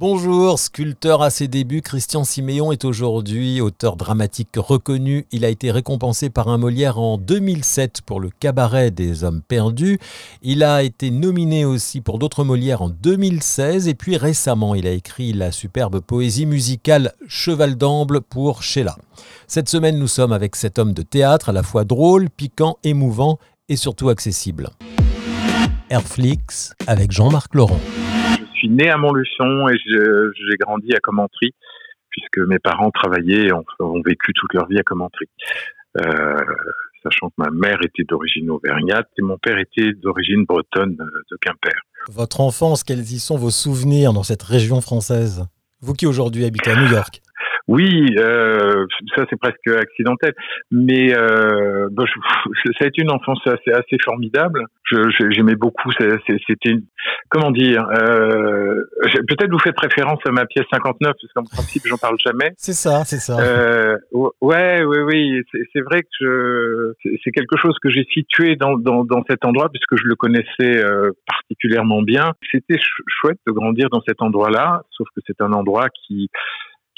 Bonjour, sculpteur à ses débuts, Christian Siméon est aujourd'hui auteur dramatique reconnu. Il a été récompensé par un Molière en 2007 pour le cabaret des hommes perdus. Il a été nominé aussi pour d'autres Molières en 2016 et puis récemment il a écrit la superbe poésie musicale Cheval d'Amble pour Sheila. Cette semaine nous sommes avec cet homme de théâtre à la fois drôle, piquant, émouvant et surtout accessible. Airflix avec Jean-Marc Laurent suis né à Montluçon et j'ai grandi à Commentry, puisque mes parents travaillaient et ont, vécu toute leur vie à Commentry. Euh, sachant que ma mère était d'origine auvergnate et mon père était d'origine bretonne euh, de Quimper. Votre enfance, quels y sont vos souvenirs dans cette région française? Vous qui aujourd'hui habitez à New York. Oui, euh, ça c'est presque accidentel, mais euh, bah, ça a été une enfance assez, assez formidable. J'aimais beaucoup. C'était comment dire euh, Peut-être vous faites référence à ma pièce 59 parce qu'en principe j'en parle jamais. C'est ça, c'est ça. Euh, ouais, oui, oui. C'est vrai que c'est quelque chose que j'ai situé dans, dans, dans, cet endroit puisque je le connaissais euh, particulièrement bien. C'était chouette de grandir dans cet endroit-là, sauf que c'est un endroit qui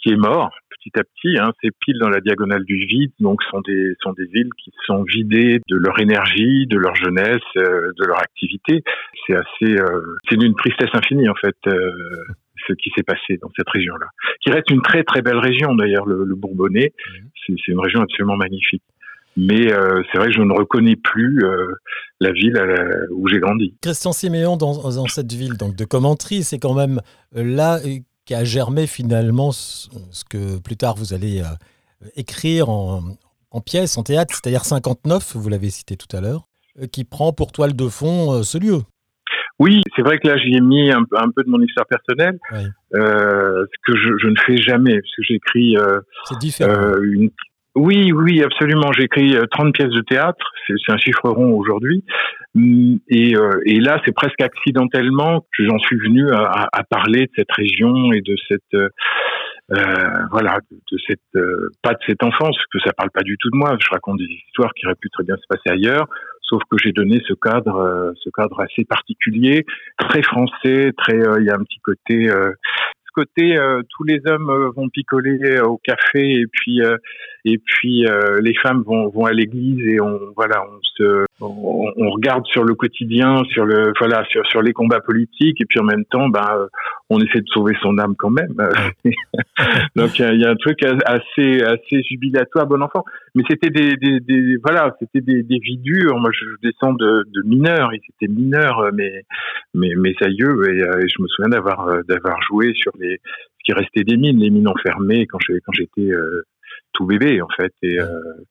qui est mort petit à petit. Hein, c'est pile dans la diagonale du vide, donc sont des sont des villes qui sont vidées de leur énergie, de leur jeunesse, euh, de leur activité. C'est assez, euh, c'est d'une tristesse infinie en fait. Euh, ce qui s'est passé dans cette région-là, qui reste une très très belle région d'ailleurs, le, le Bourbonnais. Mmh. C'est une région absolument magnifique mais euh, c'est vrai que je ne reconnais plus euh, la ville où j'ai grandi. Christian Siméon, dans, dans, cette ville donc de Commentry, c'est quand même là qui a germé finalement ce, que plus tard vous allez euh, écrire en, en pièce, en théâtre, c'est-à-dire 59, vous l'avez cité tout à l'heure, euh, qui prend pour toile de fond euh, ce lieu. Oui, c'est vrai que là j'y ai mis un, un, peu de mon histoire personnelle, euh, ce que je, je, ne fais jamais, parce que j'écris euh, une, oui, oui, absolument. J'ai écrit 30 euh, pièces de théâtre, c'est un chiffre rond aujourd'hui. Mm, et, euh, et là, c'est presque accidentellement que j'en suis venu à, à, parler de cette région et de cette, euh, euh voilà, de cette, pas de cette enfance, que ça parle pas du tout de moi. Je raconte des histoires qui auraient pu très bien se passer ailleurs, sauf que j'ai donné ce cadre, ce cadre assez particulier, très français, très, il y a un petit côté côté, euh, tous les hommes euh, vont picoler euh, au café et puis et puis les femmes vont, vont à l'église et on voilà on se on, regarde sur le quotidien, sur le voilà sur sur les combats politiques et puis en même temps ben on essaie de sauver son âme quand même. Donc il y, a un truc assez assez jubilatoire bon enfant. Mais c'était des, des, des, voilà c'était des, des vies dures. Moi je, descends de, de mineurs, ils étaient mineurs mais mes mes aïeux et, et je me souviens d'avoir d'avoir joué sur les ce qui restait des mines, les mines enfermées quand quand j'étais euh, tout bébé en fait et euh,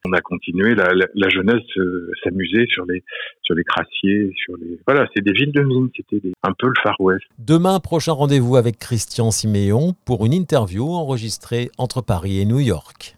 on a continué la, la, jeunesse euh, s'amuser sur les sur les crassiers sur les voilà c'est des villes de mines c'était un peu le Far West. Demain prochain rendez-vous avec Christian Siméon pour une interview enregistrée entre Paris et New York